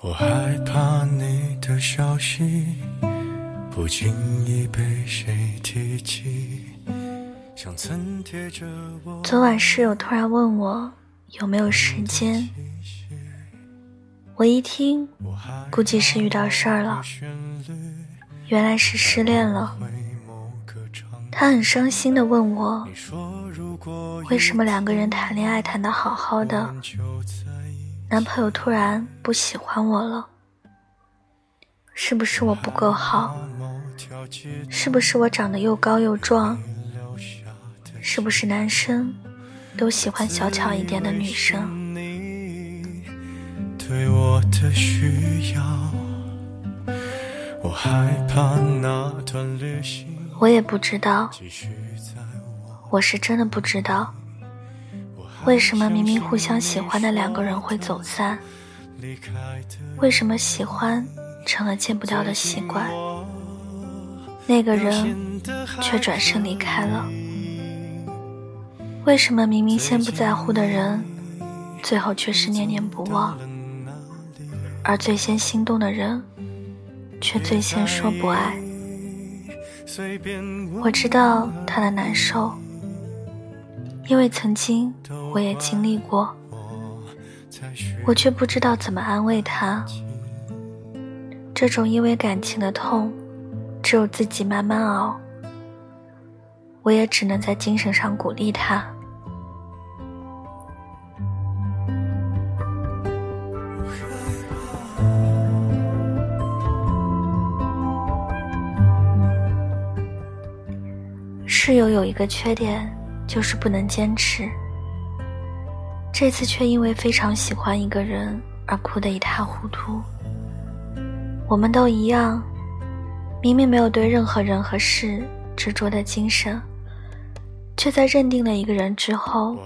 我害怕你的消息不经意被谁提起，像曾贴着我。昨晚室友突然问我有没有时间，我一听，估计是遇到事儿了，原来是失恋了。他很伤心的问我，为什么两个人谈恋爱谈得好好的？男朋友突然不喜欢我了，是不是我不够好？是不是我长得又高又壮？是不是男生都喜欢小巧一点的女生？我也不知道，我是真的不知道。为什么明明互相喜欢的两个人会走散？为什么喜欢成了见不掉的习惯？那个人却转身离开了。为什么明明先不在乎的人，最后却是念念不忘？而最先心动的人，却最先说不爱。我知道他的难受。因为曾经我也经历过，我却不知道怎么安慰他。这种因为感情的痛，只有自己慢慢熬。我也只能在精神上鼓励他。室友有一个缺点。就是不能坚持。这次却因为非常喜欢一个人而哭得一塌糊涂。我们都一样，明明没有对任何人和事执着的精神，却在认定了一个人之后，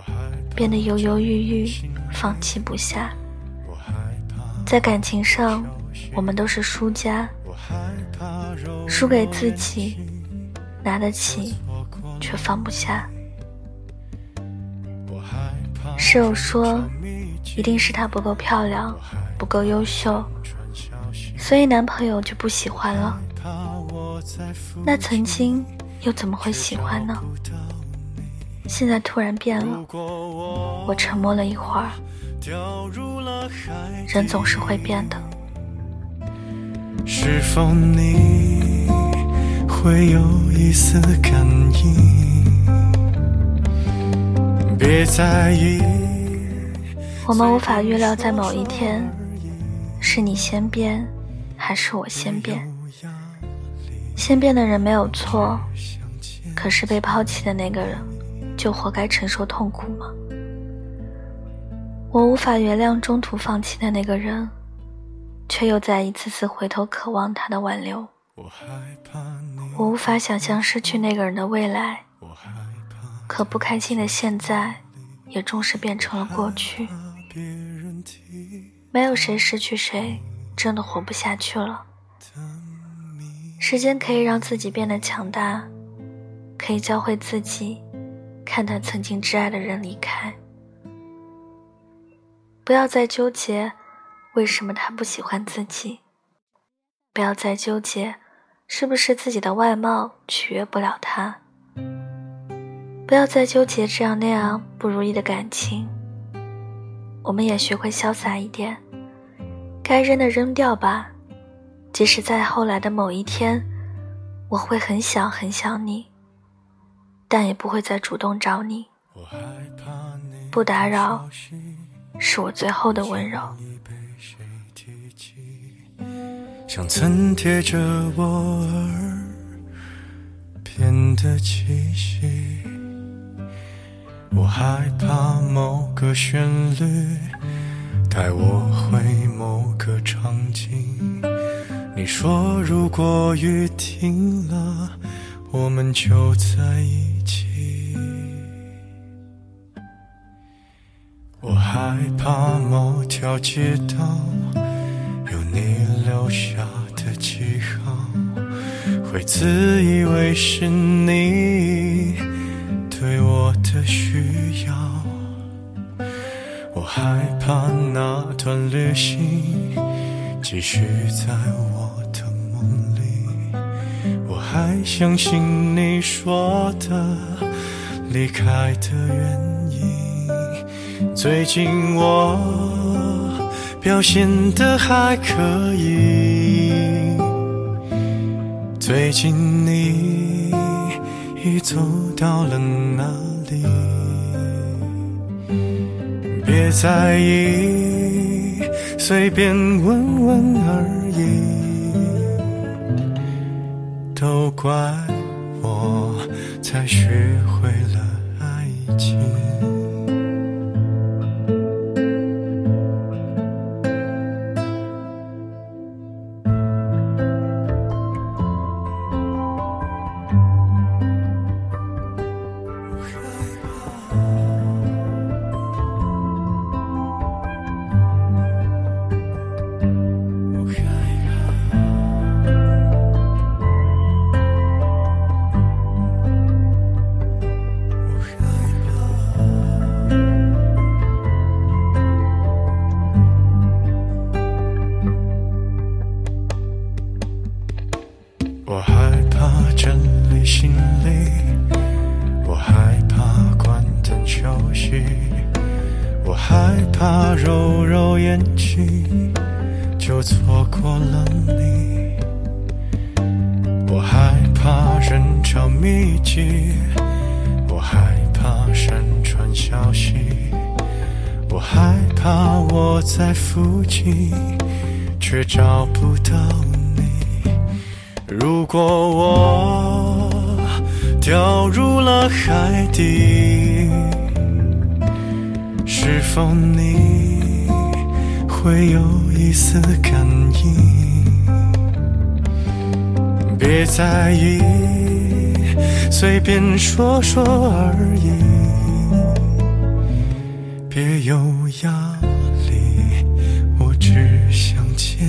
变得犹犹豫豫，放弃不下。在感情上，我们都是输家，输给自己，拿得起，却放不下。室友说，一定是她不够漂亮，不够优秀，所以男朋友就不喜欢了。那曾经又怎么会喜欢呢？现在突然变了。我沉默了一会儿。人总是会变的。是否你会有一丝感应？别在意。我们无法预料，在某一天，是你先变，还是我先变。先变的人没有错，可是被抛弃的那个人，就活该承受痛苦吗？我无法原谅中途放弃的那个人，却又在一次次回头渴望他的挽留。我无法想象失去那个人的未来。可不开心的现在，也终是变成了过去。没有谁失去谁，真的活不下去了。时间可以让自己变得强大，可以教会自己看待曾经挚爱的人离开。不要再纠结为什么他不喜欢自己，不要再纠结是不是自己的外貌取悦不了他。不要再纠结这样那样不如意的感情。我们也学会潇洒一点，该扔的扔掉吧。即使在后来的某一天，我会很想很想你，但也不会再主动找你。不打扰，是我最后的温柔。像曾贴着我耳边的气息。我害怕某个旋律带我回某个场景。你说如果雨停了，我们就在一起。我害怕某条街道有你留下的记号，会自以为是你。对我的需要，我害怕那段旅行继续在我的梦里，我还相信你说的离开的原因。最近我表现的还可以，最近你已走到了哪里？别在意，随便问问而已。都怪我，才学会了爱情。怕揉揉眼睛就错过了你，我害怕人潮密集，我害怕山川消息，我害怕我在附近却找不到你。如果我掉入了海底，否你会有一丝感应？别在意，随便说说而已，别有压力，我只想见